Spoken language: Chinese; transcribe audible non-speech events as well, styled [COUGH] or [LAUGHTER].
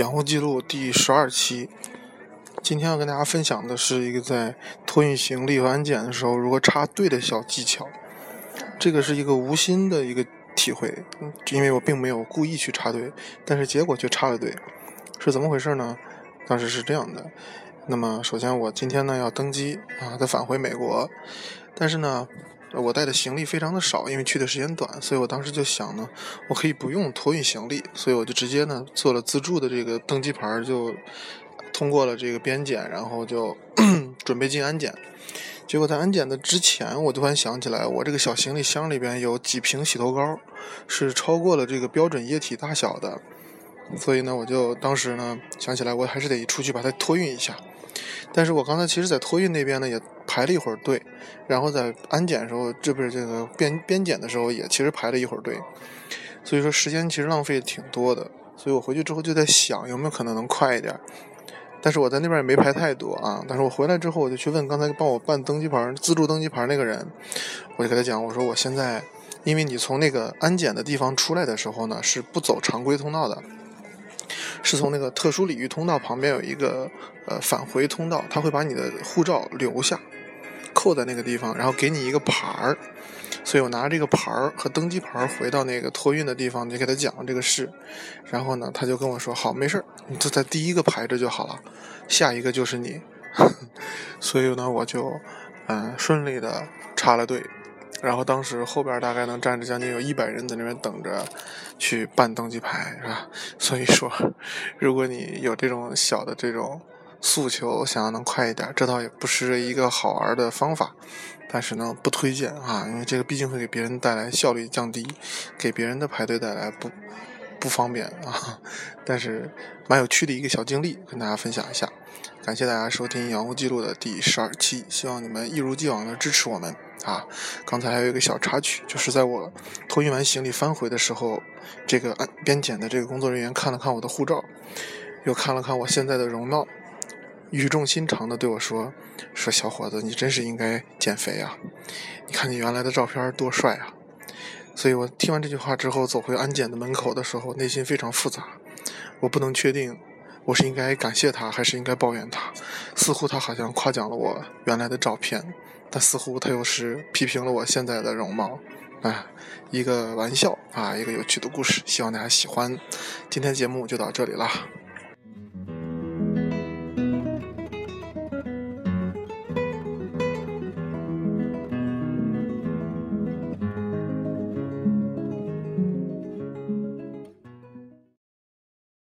养护记录第十二期，今天要跟大家分享的是一个在托运行李和安检的时候如何插队的小技巧。这个是一个无心的一个体会，因为我并没有故意去插队，但是结果却插了队，是怎么回事呢？当时是这样的，那么首先我今天呢要登机啊，再返回美国，但是呢。我带的行李非常的少，因为去的时间短，所以我当时就想呢，我可以不用托运行李，所以我就直接呢做了自助的这个登机牌，就通过了这个边检，然后就 [CLEARS THROAT] 准备进安检。结果在安检的之前，我突然想起来，我这个小行李箱里边有几瓶洗头膏，是超过了这个标准液体大小的，所以呢，我就当时呢想起来，我还是得出去把它托运一下。但是我刚才其实，在托运那边呢，也排了一会儿队，然后在安检的时候，这不是这个边边检的时候，也其实排了一会儿队，所以说时间其实浪费挺多的。所以我回去之后就在想，有没有可能能快一点？但是我在那边也没排太多啊。但是我回来之后，我就去问刚才帮我办登机牌、自助登机牌那个人，我就给他讲，我说我现在，因为你从那个安检的地方出来的时候呢，是不走常规通道的。是从那个特殊领域通道旁边有一个呃返回通道，他会把你的护照留下，扣在那个地方，然后给你一个牌儿。所以我拿这个牌儿和登机牌回到那个托运的地方，就给他讲这个事。然后呢，他就跟我说：“好，没事儿，你就在第一个排着就好了，下一个就是你。[LAUGHS] ”所以呢，我就嗯顺利的插了队。然后当时后边大概能站着将近有一百人在那边等着去办登机牌，是吧？所以说，如果你有这种小的这种诉求，想要能快一点，这倒也不是一个好玩的方法，但是呢，不推荐啊，因为这个毕竟会给别人带来效率降低，给别人的排队带来不不方便啊。[LAUGHS] 但是蛮有趣的一个小经历，跟大家分享一下。感谢大家收听《洋务记录》的第十二期，希望你们一如既往的支持我们。啊，刚才还有一个小插曲，就是在我托运完行李翻回的时候，这个安边检的这个工作人员看了看我的护照，又看了看我现在的容貌，语重心长的对我说：“说小伙子，你真是应该减肥啊！你看你原来的照片多帅啊！”所以我听完这句话之后，走回安检的门口的时候，内心非常复杂，我不能确定我是应该感谢他，还是应该抱怨他。似乎他好像夸奖了我原来的照片。但似乎他又是批评了我现在的容貌，哎，一个玩笑啊，一个有趣的故事，希望大家喜欢。今天节目就到这里了。